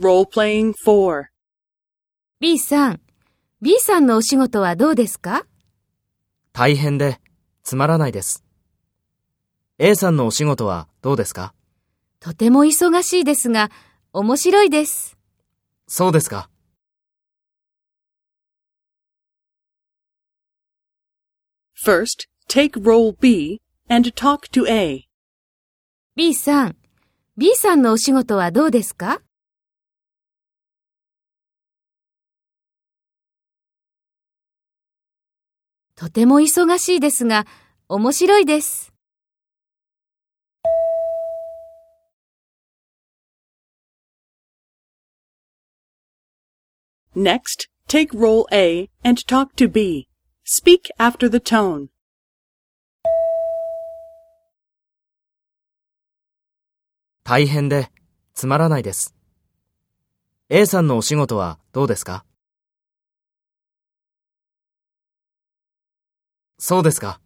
Role-playing 4. B さん、B さんのお仕事はどうですか？大変でつまらないです。A さんのお仕事はどうですか？とても忙しいですが、面白いです。そうですか。First, take role B and talk to A. B さん、B さんのお仕事はどうですか？とても忙しいですが、面白いです。Next, take role A and talk to B. Speak after the tone. 大変でつまらないです。A さんのお仕事はどうですかそうですか。